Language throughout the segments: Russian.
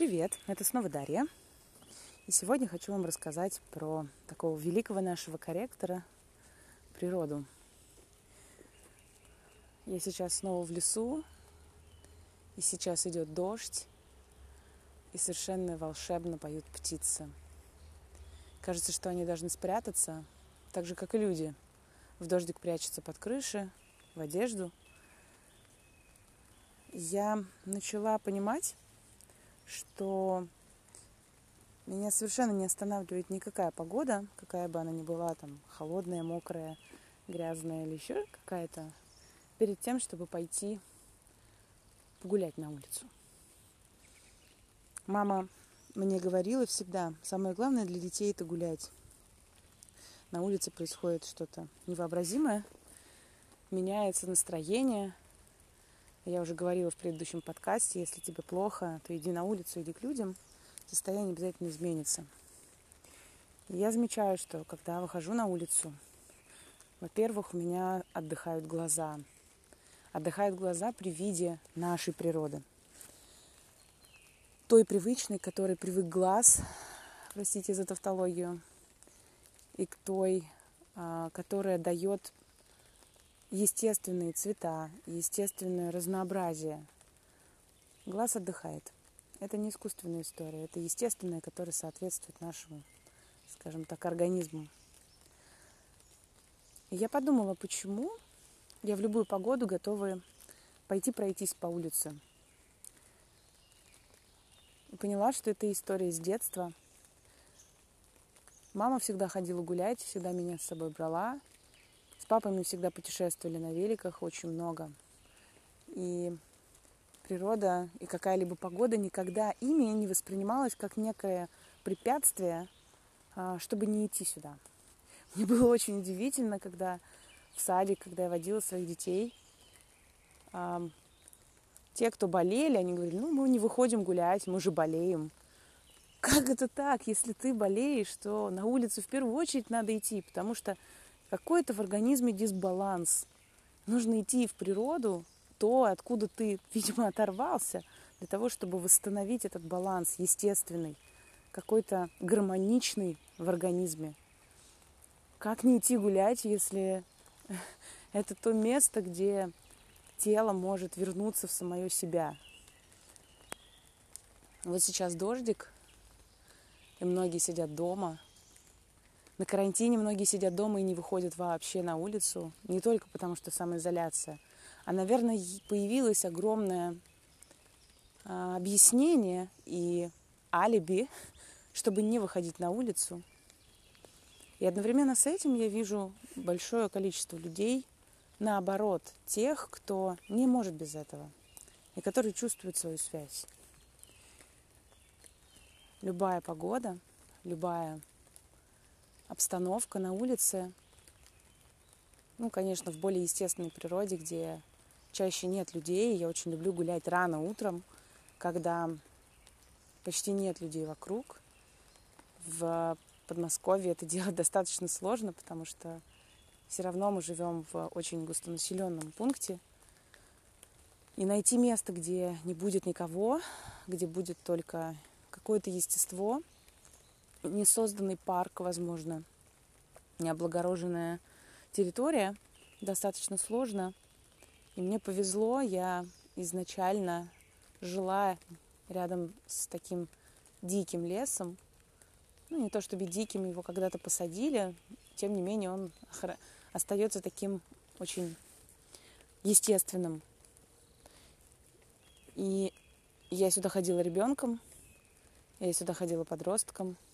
Привет, это снова Дарья. И сегодня хочу вам рассказать про такого великого нашего корректора природу. Я сейчас снова в лесу, и сейчас идет дождь, и совершенно волшебно поют птицы. Кажется, что они должны спрятаться, так же, как и люди. В дождик прячутся под крыши, в одежду. Я начала понимать, что меня совершенно не останавливает никакая погода, какая бы она ни была, там, холодная, мокрая, грязная или еще какая-то, перед тем, чтобы пойти погулять на улицу. Мама мне говорила всегда, самое главное для детей это гулять. На улице происходит что-то невообразимое, меняется настроение, я уже говорила в предыдущем подкасте, если тебе плохо, то иди на улицу, иди к людям, состояние обязательно изменится. Я замечаю, что когда выхожу на улицу, во-первых, у меня отдыхают глаза. Отдыхают глаза при виде нашей природы. Той привычной, которой привык глаз, простите за тавтологию, и к той, а, которая дает естественные цвета, естественное разнообразие. Глаз отдыхает. Это не искусственная история, это естественное, которое соответствует нашему, скажем так, организму. И я подумала, почему я в любую погоду готова пойти пройтись по улице. И поняла, что это история с детства. Мама всегда ходила гулять, всегда меня с собой брала папой мы всегда путешествовали на великах очень много. И природа и какая-либо погода никогда ими не воспринималась как некое препятствие, а, чтобы не идти сюда. Мне было очень удивительно, когда в саде, когда я водила своих детей, те, кто болели, они говорили, ну, мы не выходим гулять, мы же болеем. Как это так? Если ты болеешь, то на улицу в первую очередь надо идти, потому что какой-то в организме дисбаланс. Нужно идти в природу, то, откуда ты, видимо, оторвался, для того, чтобы восстановить этот баланс естественный, какой-то гармоничный в организме. Как не идти гулять, если это то место, где тело может вернуться в самое себя. Вот сейчас дождик, и многие сидят дома – на карантине многие сидят дома и не выходят вообще на улицу. Не только потому, что самоизоляция, а, наверное, появилось огромное а, объяснение и алиби, чтобы не выходить на улицу. И одновременно с этим я вижу большое количество людей, наоборот, тех, кто не может без этого и которые чувствуют свою связь. Любая погода, любая обстановка на улице. Ну, конечно, в более естественной природе, где чаще нет людей. Я очень люблю гулять рано утром, когда почти нет людей вокруг. В Подмосковье это делать достаточно сложно, потому что все равно мы живем в очень густонаселенном пункте. И найти место, где не будет никого, где будет только какое-то естество – не созданный парк, возможно, не облагороженная территория. Достаточно сложно. И мне повезло, я изначально жила рядом с таким диким лесом. Ну, не то чтобы диким, его когда-то посадили, тем не менее он остается таким очень естественным. И я сюда ходила ребенком, я сюда ходила подростком –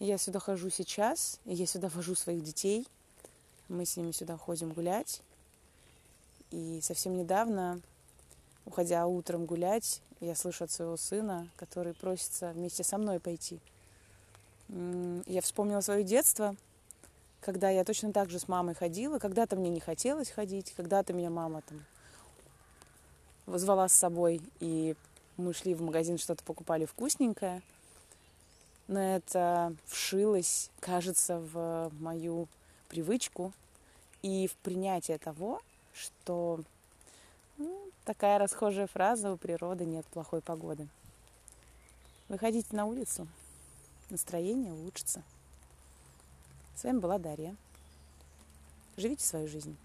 я сюда хожу сейчас, я сюда вожу своих детей. Мы с ними сюда ходим гулять. И совсем недавно, уходя утром гулять, я слышу от своего сына, который просится вместе со мной пойти. Я вспомнила свое детство, когда я точно так же с мамой ходила. Когда-то мне не хотелось ходить, когда-то меня мама там вызвала с собой, и мы шли в магазин, что-то покупали вкусненькое – но это вшилось, кажется, в мою привычку и в принятие того, что ну, такая расхожая фраза «у природы нет плохой погоды». Выходите на улицу, настроение улучшится. С вами была Дарья. Живите свою жизнь.